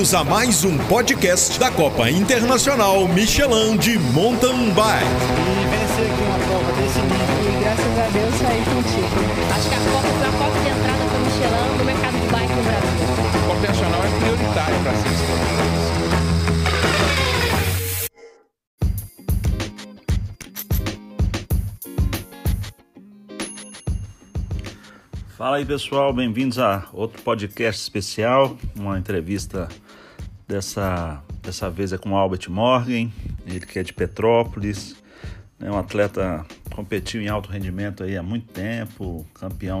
Bem-vindos a mais um podcast da Copa Internacional Michelin de Mountain Bike. E vencer aqui uma prova desse nível e graças a Deus sair contigo. Acho que a Copa foi a porta de entrada para o Michelin no mercado de bike no Brasil. A Copa Internacional é prioritária para ser Fala aí pessoal, bem-vindos a outro podcast especial, uma entrevista dessa, dessa vez é com Albert Morgan, ele que é de Petrópolis, é um atleta competiu em alto rendimento aí há muito tempo, campeão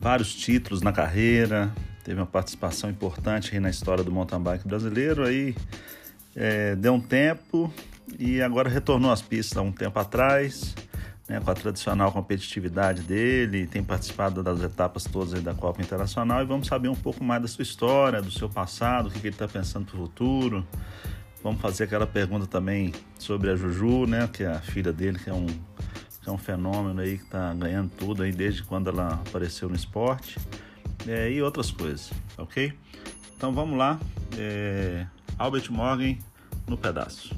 vários títulos na carreira, teve uma participação importante aí na história do mountain bike brasileiro, aí é, deu um tempo e agora retornou às pistas há um tempo atrás, né, com a tradicional competitividade dele, tem participado das etapas todas da Copa Internacional e vamos saber um pouco mais da sua história, do seu passado, o que, que ele está pensando para o futuro. Vamos fazer aquela pergunta também sobre a Juju, né, que é a filha dele, que é um, que é um fenômeno aí que está ganhando tudo aí desde quando ela apareceu no esporte é, e outras coisas, ok? Então vamos lá, é, Albert Morgan no pedaço.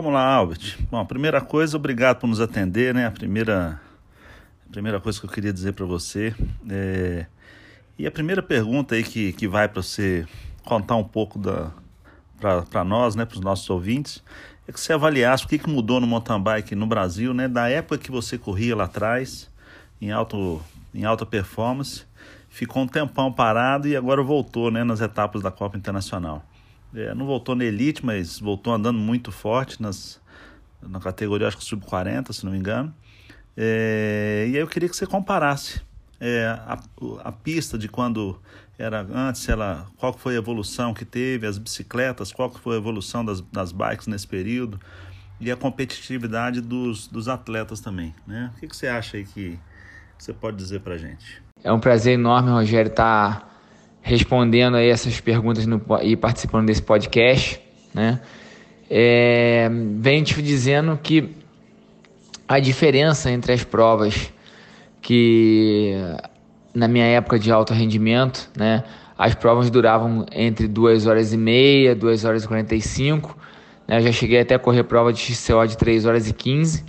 Vamos lá, Albert. Bom, a primeira coisa, obrigado por nos atender, né? A primeira, a primeira coisa que eu queria dizer para você é... E a primeira pergunta aí que, que vai para você contar um pouco da para nós, né, para os nossos ouvintes, é que você avaliasse o que, que mudou no mountain bike no Brasil, né, da época que você corria lá atrás, em, alto, em alta performance, ficou um tempão parado e agora voltou, né, nas etapas da Copa Internacional. É, não voltou na elite, mas voltou andando muito forte nas, na categoria, acho que sub-40, se não me engano. É, e aí eu queria que você comparasse é, a, a pista de quando era antes, ela, qual foi a evolução que teve, as bicicletas, qual foi a evolução das, das bikes nesse período e a competitividade dos, dos atletas também. Né? O que, que você acha aí que você pode dizer para gente? É um prazer enorme, Rogério, estar... Tá respondendo aí essas perguntas no, e participando desse podcast, né? É, vem te dizendo que a diferença entre as provas que na minha época de alto rendimento, né, as provas duravam entre 2 horas e meia, 2 horas e 45, né, eu já cheguei até a correr prova de XCO de 3 horas e 15,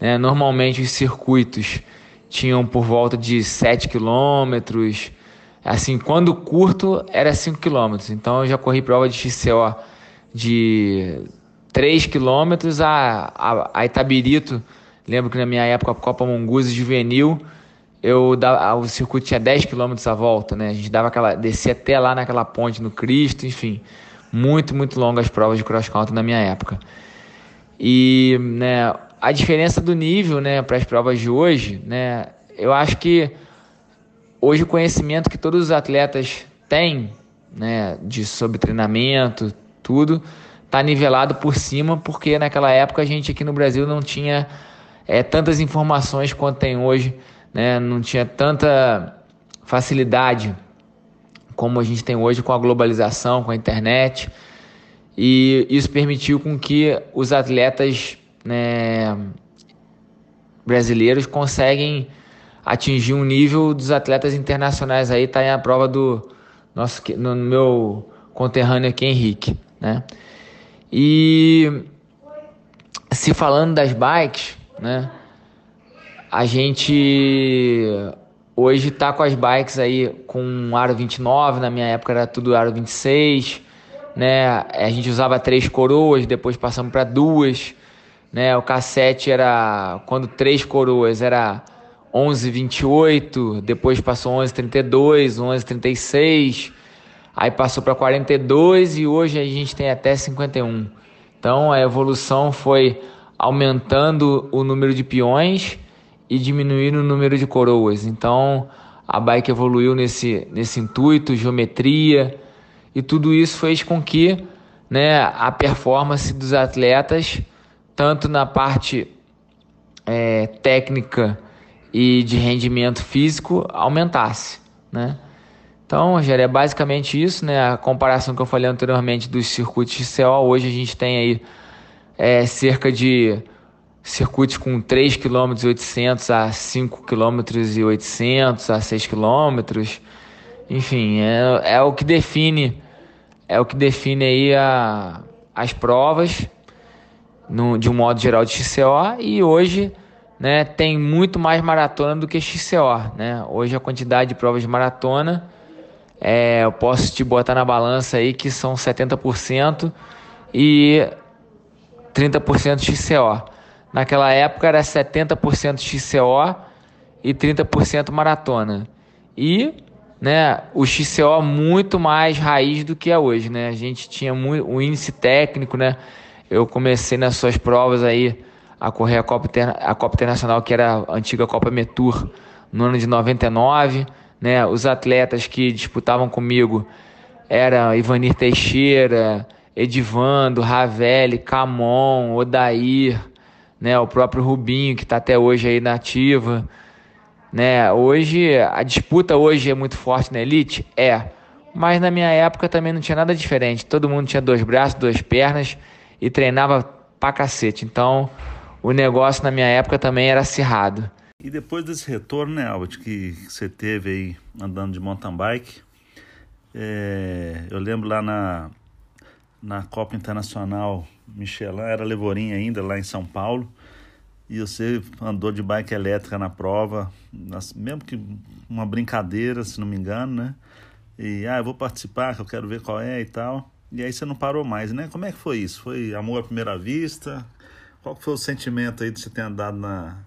né, normalmente os circuitos tinham por volta de 7 quilômetros, Assim, quando curto era 5 km. Então eu já corri prova de XCO de 3 km a, a, a Itabirito. Lembro que na minha época a Copa Monguzi juvenil, eu dava, o circuito tinha 10 km a volta, né? A gente dava aquela descia até lá naquela ponte no Cristo, enfim, muito muito longas as provas de cross country na minha época. E, né, a diferença do nível, né, para as provas de hoje, né, eu acho que Hoje o conhecimento que todos os atletas têm, né, de sobre treinamento, tudo, está nivelado por cima, porque naquela época a gente aqui no Brasil não tinha é, tantas informações quanto tem hoje, né, não tinha tanta facilidade como a gente tem hoje com a globalização, com a internet, e isso permitiu com que os atletas né, brasileiros conseguem atingir um nível dos atletas internacionais aí, tá em a prova do nosso no meu conterrâneo aqui Henrique, né? E se falando das bikes, né? A gente hoje tá com as bikes aí com um aro 29, na minha época era tudo aro 26, né? A gente usava três coroas, depois passamos para duas, né? O cassete era quando três coroas era 11,28, depois passou 11,32, 11,36, aí passou para 42 e hoje a gente tem até 51. Então a evolução foi aumentando o número de peões e diminuindo o número de coroas. Então a bike evoluiu nesse, nesse intuito, geometria e tudo isso fez com que né, a performance dos atletas, tanto na parte é, técnica e de rendimento físico aumentasse. né? Então, Rogério, é basicamente isso, né? A comparação que eu falei anteriormente dos circuitos de CO, hoje a gente tem aí é, cerca de circuitos com 3 km 800 a 5 km e 800 a 6 km. Enfim, é, é o que define é o que define aí a, as provas no, de um modo geral de XCO e hoje né, tem muito mais maratona do que XCO. Né? Hoje a quantidade de provas de maratona é, eu posso te botar na balança aí que são 70% e 30% XCO. Naquela época era 70% XCO e 30% maratona. E né, o XCO muito mais raiz do que é hoje, né? A gente tinha muito, o índice técnico, né? Eu comecei nas suas provas aí a correr a Copa, a Copa Internacional, que era a antiga Copa Metur, no ano de 99, né? Os atletas que disputavam comigo eram Ivanir Teixeira, Edivando, Ravelli, Camon, Odair, né? O próprio Rubinho, que está até hoje aí na ativa, né? Hoje, a disputa hoje é muito forte na elite? É. Mas na minha época também não tinha nada diferente. Todo mundo tinha dois braços, duas pernas e treinava pra cacete. Então, o negócio na minha época também era acirrado. E depois desse retorno, né, Albert, que você teve aí andando de mountain bike, é, eu lembro lá na, na Copa Internacional Michelin, era Levorim ainda, lá em São Paulo, e você andou de bike elétrica na prova, mesmo que uma brincadeira, se não me engano, né? E, ah, eu vou participar, que eu quero ver qual é e tal. E aí você não parou mais, né? Como é que foi isso? Foi amor à primeira vista? Qual foi o sentimento aí de você ter andado na,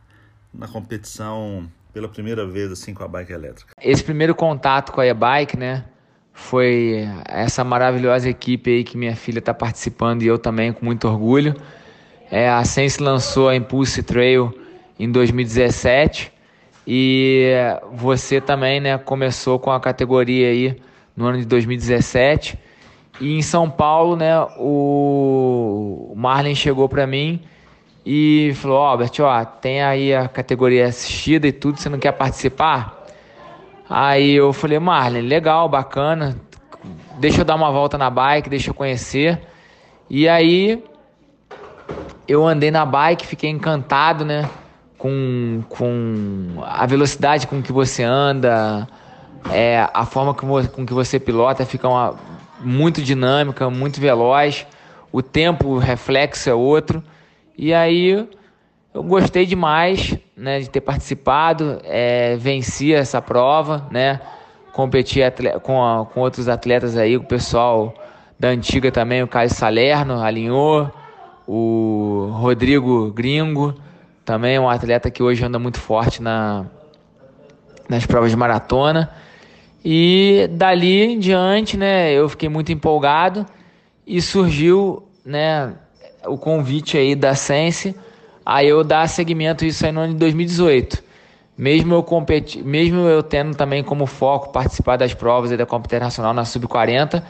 na competição pela primeira vez, assim, com a bike elétrica? Esse primeiro contato com a e-bike, né? Foi essa maravilhosa equipe aí que minha filha está participando e eu também, com muito orgulho. É, a Sense lançou a Impulse Trail em 2017 e você também né, começou com a categoria aí no ano de 2017. E em São Paulo, né, o Marlin chegou para mim e falou: oh, Albert, ó, tem aí a categoria assistida e tudo, você não quer participar? Aí eu falei, Marlene, legal, bacana. Deixa eu dar uma volta na bike, deixa eu conhecer. E aí eu andei na bike, fiquei encantado, né? Com, com a velocidade com que você anda, é, a forma com, com que você pilota fica uma, muito dinâmica, muito veloz. O tempo, o reflexo é outro. E aí eu gostei demais né, de ter participado, é, venci essa prova, né? Competi com, a, com outros atletas aí, o pessoal da antiga também, o Caio Salerno alinhou, o Rodrigo Gringo, também é um atleta que hoje anda muito forte na, nas provas de maratona. E dali em diante, né, eu fiquei muito empolgado e surgiu, né, o convite aí da Sense a eu dar segmento isso aí no ano de 2018. Mesmo eu competi, mesmo eu tendo também como foco participar das provas da Copa Internacional na Sub-40,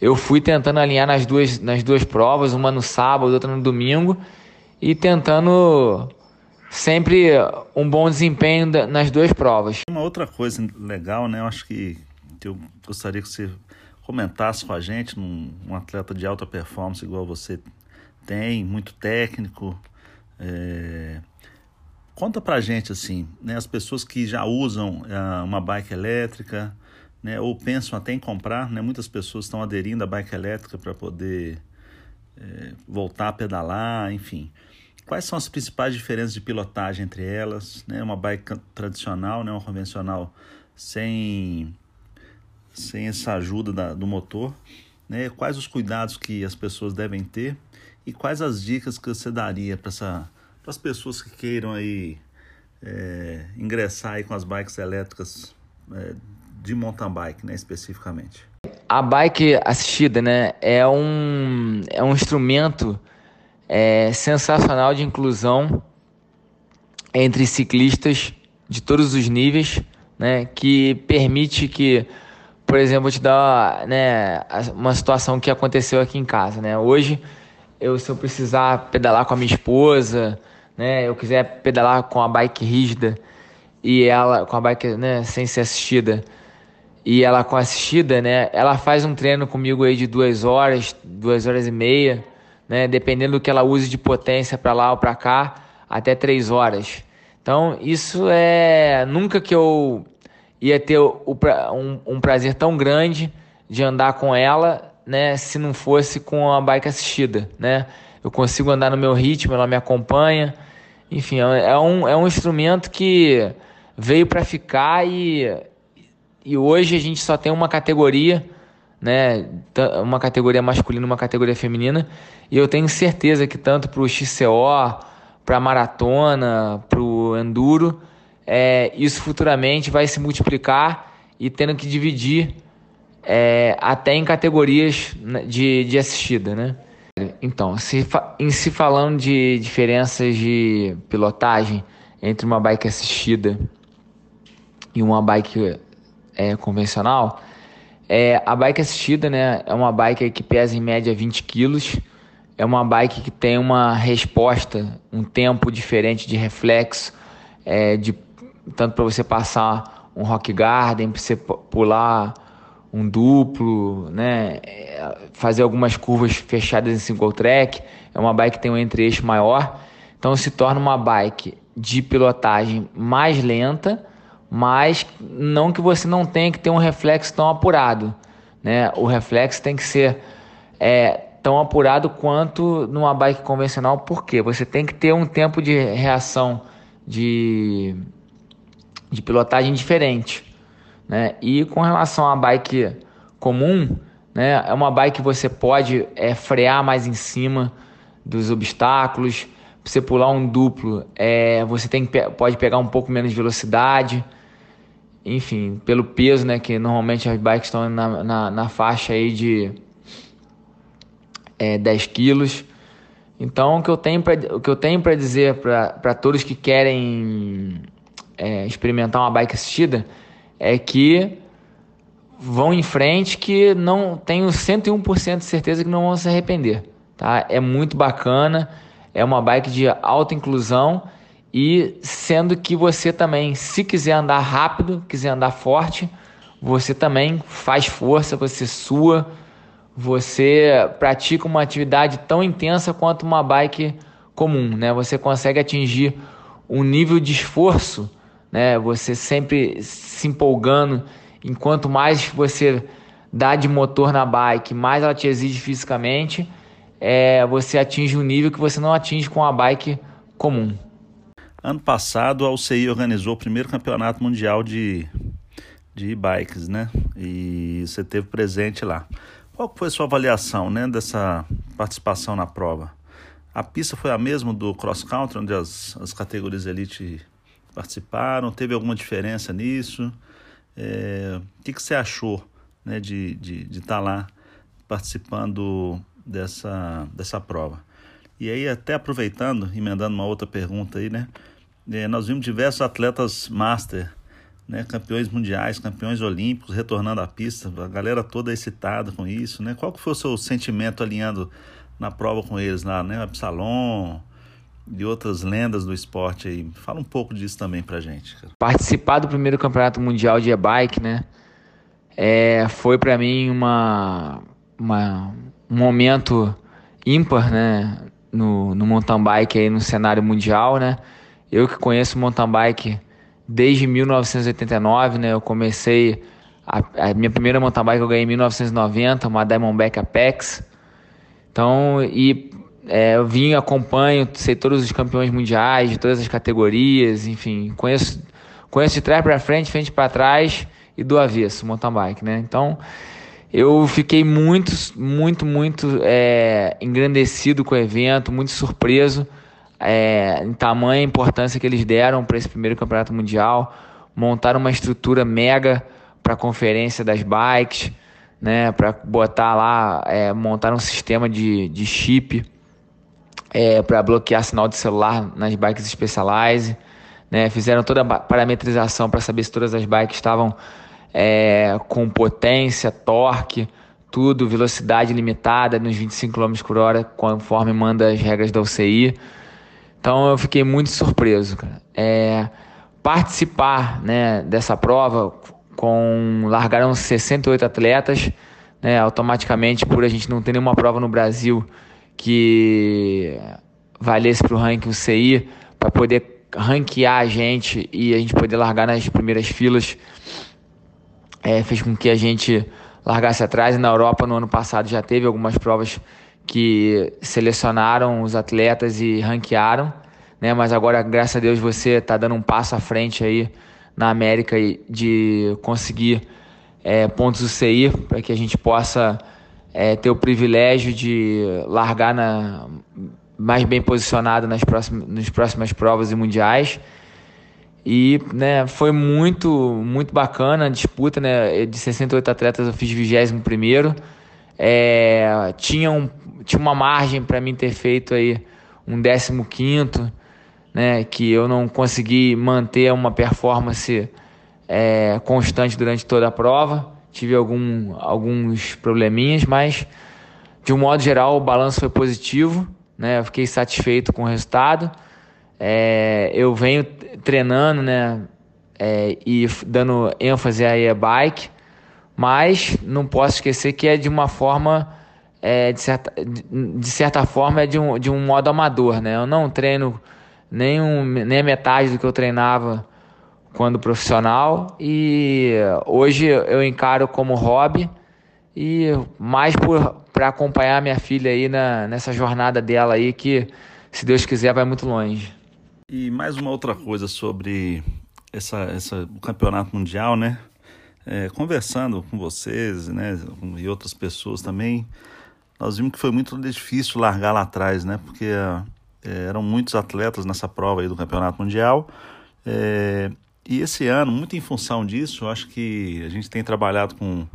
eu fui tentando alinhar nas duas, nas duas provas, uma no sábado, outra no domingo, e tentando sempre um bom desempenho nas duas provas. Uma outra coisa legal, né? Eu acho que, eu gostaria que você comentasse com a gente, um atleta de alta performance igual você tem, muito técnico, é... Conta pra gente assim, né, as pessoas que já usam uh, uma bike elétrica, né, ou pensam até em comprar, né, muitas pessoas estão aderindo à bike elétrica para poder é, voltar a pedalar, enfim. Quais são as principais diferenças de pilotagem entre elas? Né, uma bike tradicional, né, uma convencional sem, sem essa ajuda da, do motor. Né, quais os cuidados que as pessoas devem ter e quais as dicas que você daria para as pessoas que queiram aí é, ingressar aí com as bikes elétricas é, de mountain bike, né, especificamente? A bike assistida, né, é um, é um instrumento é, sensacional de inclusão entre ciclistas de todos os níveis, né, que permite que, por exemplo, te dar né, uma situação que aconteceu aqui em casa, né, hoje eu se eu precisar pedalar com a minha esposa, né, eu quiser pedalar com a bike rígida e ela com a bike, né, sem ser assistida, e ela com assistida, né? Ela faz um treino comigo aí de duas horas, duas horas e meia, né? Dependendo do que ela use de potência para lá ou para cá, até três horas. Então isso é nunca que eu ia ter o, um, um prazer tão grande de andar com ela, né? Se não fosse com a bike assistida, né? Eu consigo andar no meu ritmo, ela me acompanha. Enfim, é, é um, é um instrumento que veio para ficar e e hoje a gente só tem uma categoria, né? Uma categoria masculina, uma categoria feminina. E eu tenho certeza que tanto para o XCO, para a maratona, para o enduro, é, isso futuramente vai se multiplicar e tendo que dividir é, até em categorias né, de, de assistida, né? Então, se, em se falando de diferenças de pilotagem entre uma bike assistida e uma bike é, convencional, é, a bike assistida né, é uma bike que pesa em média 20 quilos, é uma bike que tem uma resposta, um tempo diferente de reflexo, é, de, tanto para você passar um rock garden, para você pular um duplo, né, fazer algumas curvas fechadas em single track, é uma bike que tem um entre-eixo maior, então se torna uma bike de pilotagem mais lenta, mas não que você não tenha que ter um reflexo tão apurado. Né? O reflexo tem que ser é, tão apurado quanto numa bike convencional, porque você tem que ter um tempo de reação de, de pilotagem diferente. Né? E com relação à bike comum, né, é uma bike que você pode é, frear mais em cima dos obstáculos. você pular um duplo, é, você tem, pode pegar um pouco menos de velocidade enfim, pelo peso, né, que normalmente as bikes estão na, na, na faixa aí de é, 10 quilos. Então, o que eu tenho para dizer para todos que querem é, experimentar uma bike assistida é que vão em frente que não tenho 101% de certeza que não vão se arrepender, tá? É muito bacana, é uma bike de alta inclusão e sendo que você também, se quiser andar rápido, quiser andar forte, você também faz força, você sua, você pratica uma atividade tão intensa quanto uma bike comum, né? Você consegue atingir um nível de esforço, né? Você sempre se empolgando, enquanto mais você dá de motor na bike, mais ela te exige fisicamente, é, você atinge um nível que você não atinge com a bike comum. Ano passado, a UCI organizou o primeiro campeonato mundial de, de e-bikes, né? E você teve presente lá. Qual foi a sua avaliação né, dessa participação na prova? A pista foi a mesma do cross country, onde as, as categorias elite participaram? Teve alguma diferença nisso? É, o que, que você achou né, de estar de, de tá lá participando dessa, dessa prova? E aí, até aproveitando, emendando uma outra pergunta aí, né? É, nós vimos diversos atletas master, né, campeões mundiais, campeões olímpicos retornando à pista, a galera toda excitada com isso, né? Qual que foi o seu sentimento alinhando na prova com eles lá, né? Absalom e outras lendas do esporte aí. Fala um pouco disso também pra gente. Participar do primeiro campeonato mundial de e-bike, né? É, foi para mim uma, uma, um momento ímpar, né? No, no mountain bike aí no cenário mundial, né? Eu que conheço mountain bike desde 1989, né? Eu comecei a, a minha primeira mountain bike eu ganhei em 1990, uma Diamondback Apex. Então, e é, eu vim, acompanho, sei todos os campeões mundiais de todas as categorias, enfim, conheço, conheço de trás para frente, frente para trás e do avesso, mountain bike, né? Então, eu fiquei muito, muito, muito é, engrandecido com o evento, muito surpreso é, em tamanha importância que eles deram para esse primeiro campeonato mundial, montaram uma estrutura mega para a conferência das bikes, né, para botar lá, é, montar um sistema de, de chip é, para bloquear sinal de celular nas bikes Specialized, né, fizeram toda a parametrização para saber se todas as bikes estavam é, com potência, torque, tudo, velocidade limitada nos 25 km por hora, conforme manda as regras da UCI. Então eu fiquei muito surpreso. É, participar né, dessa prova com largaram 68 atletas, né, automaticamente por a gente não ter nenhuma prova no Brasil que valesse para o ranking CI, para poder ranquear a gente e a gente poder largar nas primeiras filas, é, fez com que a gente largasse atrás. E na Europa, no ano passado, já teve algumas provas que selecionaram os atletas e ranquearam, né? Mas agora, graças a Deus, você está dando um passo à frente aí na América de conseguir é, pontos UCI para que a gente possa é, ter o privilégio de largar na, mais bem posicionado nas próximas, nas próximas provas e mundiais. E né, foi muito, muito bacana a disputa. Né, de 68 atletas, eu fiz 21 primeiro. É, tinha, um, tinha uma margem para mim ter feito aí um 15 né, que eu não consegui manter uma performance é, constante durante toda a prova. Tive algum, alguns probleminhas, mas de um modo geral o balanço foi positivo. Né, eu fiquei satisfeito com o resultado. É, eu venho treinando né, é, e dando ênfase aí a bike, mas não posso esquecer que é de uma forma, é, de, certa, de certa forma, é de um, de um modo amador. Né? Eu não treino nem, um, nem a metade do que eu treinava quando profissional e hoje eu encaro como hobby e mais para acompanhar minha filha aí na, nessa jornada dela aí que se Deus quiser vai muito longe. E mais uma outra coisa sobre essa, essa, o campeonato mundial, né? É, conversando com vocês né, e outras pessoas também, nós vimos que foi muito difícil largar lá atrás, né? Porque é, eram muitos atletas nessa prova aí do Campeonato Mundial. É, e esse ano, muito em função disso, acho que a gente tem trabalhado com,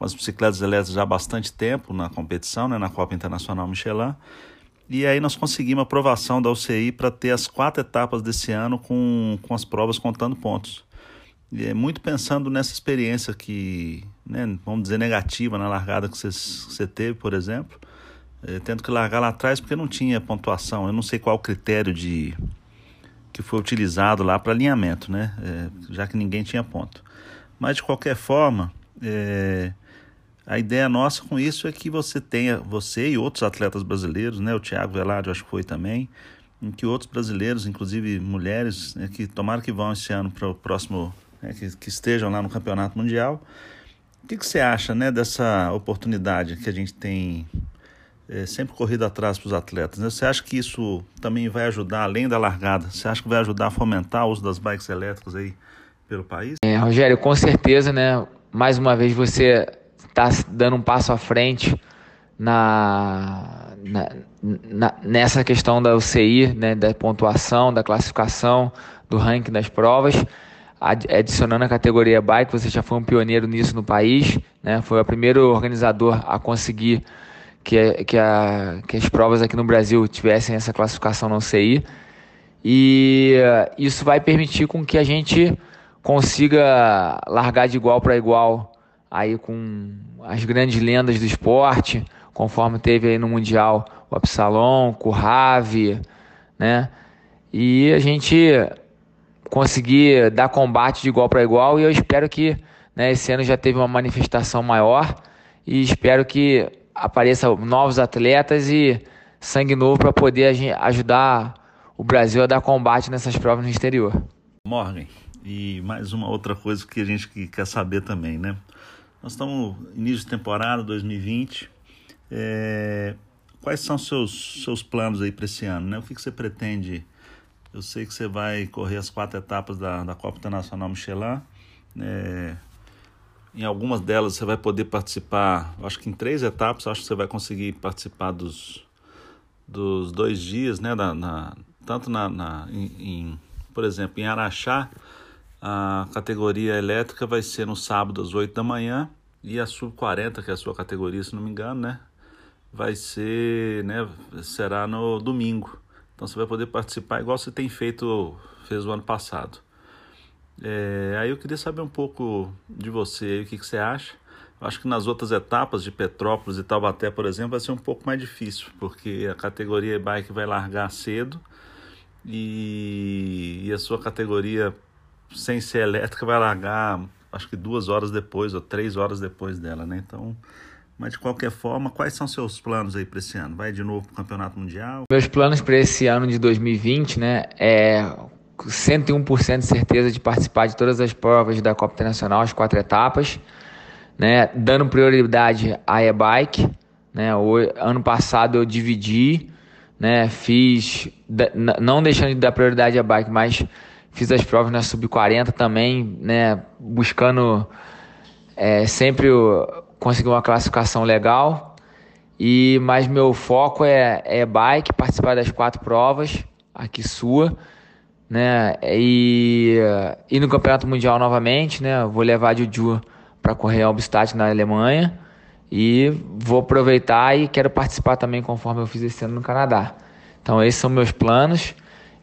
as bicicletas elétricas já há bastante tempo na competição, né, na Copa Internacional Michelin. E aí nós conseguimos a aprovação da UCI para ter as quatro etapas desse ano com, com as provas contando pontos. E é muito pensando nessa experiência que, né, vamos dizer, negativa na largada que você teve, por exemplo é, tendo que largar lá atrás porque não tinha pontuação. Eu não sei qual o critério de que foi utilizado lá para alinhamento, né? É, já que ninguém tinha ponto. Mas de qualquer forma, é, a ideia nossa com isso é que você tenha, você e outros atletas brasileiros, né? O Thiago Velarde acho que foi também, em que outros brasileiros, inclusive mulheres, né, que tomaram que vão esse ano para o próximo, né, que, que estejam lá no Campeonato Mundial. O que, que você acha né, dessa oportunidade que a gente tem é, sempre corrido atrás para os atletas. Né? Você acha que isso também vai ajudar, além da largada, você acha que vai ajudar a fomentar o uso das bikes elétricas aí pelo país? É, Rogério, com certeza, né? Mais uma vez você está dando um passo à frente na, na, na, nessa questão da UCI, né, da pontuação, da classificação, do ranking das provas. Adicionando a categoria bike, você já foi um pioneiro nisso no país, né? Foi o primeiro organizador a conseguir que, que, a, que as provas aqui no Brasil tivessem essa classificação não CI. E uh, isso vai permitir com que a gente consiga largar de igual para igual aí com as grandes lendas do esporte, conforme teve aí no Mundial o Absalom, o Rave, né? E a gente conseguir dar combate de igual para igual e eu espero que né, esse ano já teve uma manifestação maior e espero que apareçam novos atletas e sangue novo para poder ajudar o Brasil a dar combate nessas provas no exterior. Morgan, e mais uma outra coisa que a gente quer saber também, né? Nós estamos início de temporada 2020. É... Quais são seus seus planos aí para esse ano, né? O que, que você pretende? Eu sei que você vai correr as quatro etapas da, da Copa Internacional Michelin. É... Em algumas delas você vai poder participar, acho que em três etapas, acho que você vai conseguir participar dos, dos dois dias, né? Na, na tanto na, na em, em, por exemplo, em Araxá, a categoria elétrica vai ser no sábado às 8 da manhã e a sub-40, que é a sua categoria, se não me engano, né? Vai ser, né? Será no domingo. Então você vai poder participar igual você tem feito, fez o ano passado. É, aí eu queria saber um pouco de você, o que, que você acha. Eu acho que nas outras etapas de Petrópolis e Taubaté, por exemplo, vai ser um pouco mais difícil, porque a categoria bike vai largar cedo e, e a sua categoria sem ser elétrica vai largar acho que duas horas depois ou três horas depois dela, né? Então, mas de qualquer forma, quais são seus planos aí para esse ano? Vai de novo para o Campeonato Mundial? Meus planos para esse ano de 2020, né, é 101% de certeza de participar de todas as provas da Copa Internacional, as quatro etapas, né, dando prioridade à e-bike, né, o, ano passado eu dividi, né, fiz, não deixando de dar prioridade à bike, mas fiz as provas na sub-40 também, né, buscando é, sempre o, conseguir uma classificação legal. E mas meu foco é, é bike, participar das quatro provas aqui sua, né? E, e no campeonato mundial novamente, né? Vou levar a Juju para correr a Obstat na Alemanha e vou aproveitar e quero participar também conforme eu fiz esse ano no Canadá. Então esses são meus planos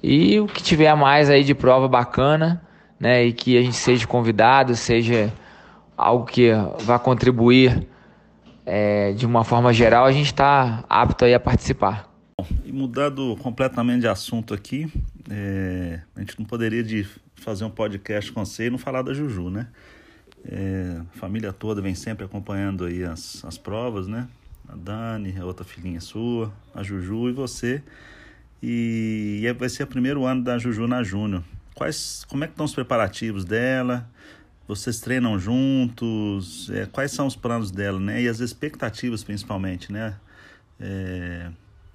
e o que tiver mais aí de prova bacana, né? E que a gente seja convidado, seja algo que vai contribuir é, de uma forma geral, a gente está apto aí a participar. E mudando completamente de assunto aqui, é, a gente não poderia de fazer um podcast com você e não falar da Juju, né? É, a família toda vem sempre acompanhando aí as, as provas, né? A Dani, a outra filhinha sua, a Juju e você. E, e vai ser o primeiro ano da Juju na Júnior. Quais, como é que estão os preparativos dela? Vocês treinam juntos? É, quais são os planos dela, né? E as expectativas, principalmente, né? É,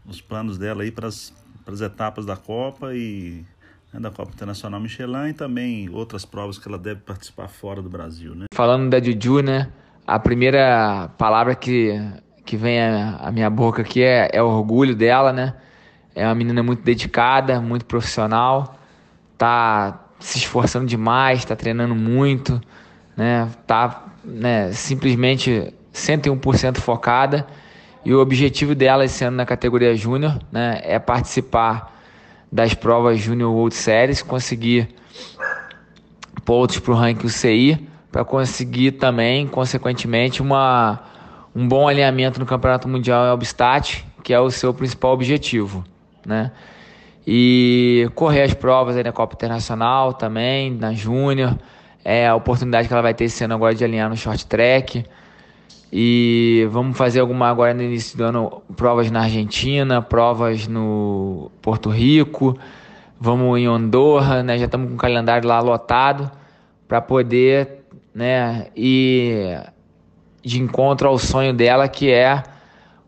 os planos dela aí para as etapas da Copa e né, da Copa Internacional Michelin e também outras provas que ela deve participar fora do Brasil, né? Falando da Juju, né? A primeira palavra que, que vem à minha boca aqui é, é orgulho dela, né? É uma menina muito dedicada, muito profissional, tá se esforçando demais, está treinando muito, né? Tá, né, simplesmente 101% focada. E o objetivo dela esse ano na categoria júnior, né, é participar das provas Júnior World Series, conseguir pontos para o ranking UCI, para conseguir também, consequentemente, uma, um bom alinhamento no Campeonato Mundial em Obstat, que é o seu principal objetivo, né? e correr as provas aí na Copa Internacional também, na Júnior. É a oportunidade que ela vai ter esse ano agora de alinhar no short track. E vamos fazer alguma agora no início do ano, provas na Argentina, provas no Porto Rico, vamos em Andorra, né? Já estamos com o calendário lá lotado para poder, né, ir de encontro ao sonho dela que é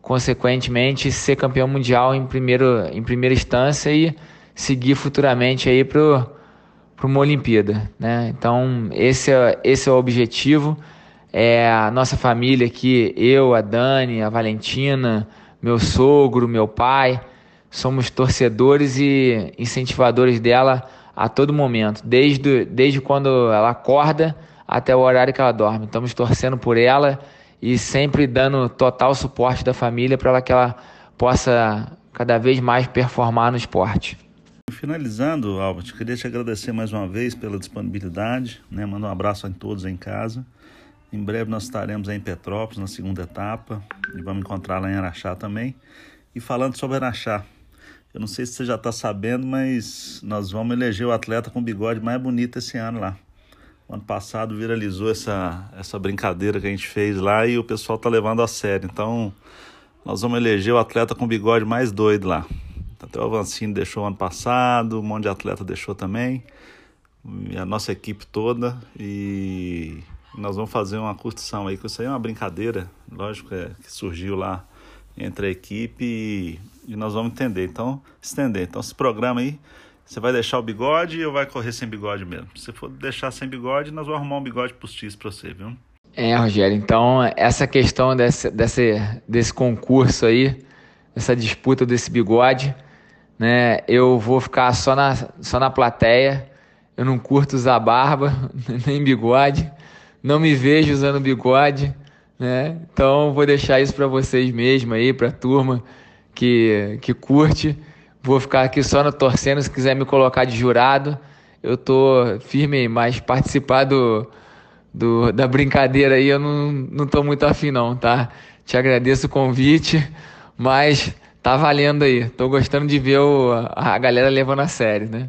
consequentemente ser campeão mundial em, primeiro, em primeira instância e seguir futuramente aí para uma Olimpíada, né? Então esse é, esse é o objetivo. É a nossa família aqui, eu, a Dani, a Valentina, meu sogro, meu pai, somos torcedores e incentivadores dela a todo momento, desde, desde quando ela acorda até o horário que ela dorme. Estamos torcendo por ela e sempre dando total suporte da família para que ela possa cada vez mais performar no esporte. Finalizando, Albert, queria te agradecer mais uma vez pela disponibilidade, né? Mandar um abraço a todos em casa. Em breve nós estaremos em Petrópolis na segunda etapa e vamos encontrar lá em Araxá também. E falando sobre Araxá, eu não sei se você já está sabendo, mas nós vamos eleger o atleta com bigode mais bonito esse ano lá. O ano passado viralizou essa, essa brincadeira que a gente fez lá e o pessoal tá levando a sério. Então, nós vamos eleger o atleta com bigode mais doido lá. Até o Avancini deixou ano passado, um monte de atleta deixou também. A nossa equipe toda. E nós vamos fazer uma curtição aí, que isso aí é uma brincadeira, lógico, é, que surgiu lá entre a equipe e, e nós vamos entender. Então, estender. Então, esse programa aí você vai deixar o bigode ou vai correr sem bigode mesmo? Se for deixar sem bigode, nós vamos arrumar um bigode postiço para você, viu? É, Rogério, então essa questão desse, desse, desse concurso aí, essa disputa desse bigode, né? Eu vou ficar só na, só na plateia, eu não curto usar barba, nem bigode, não me vejo usando bigode, né? Então vou deixar isso para vocês mesmo aí, para a turma que, que curte. Vou ficar aqui só no torcendo, se quiser me colocar de jurado. Eu tô firme, mas participar do, do, da brincadeira aí eu não, não tô muito afim não, tá? Te agradeço o convite, mas tá valendo aí. Tô gostando de ver o, a galera levando a sério, né?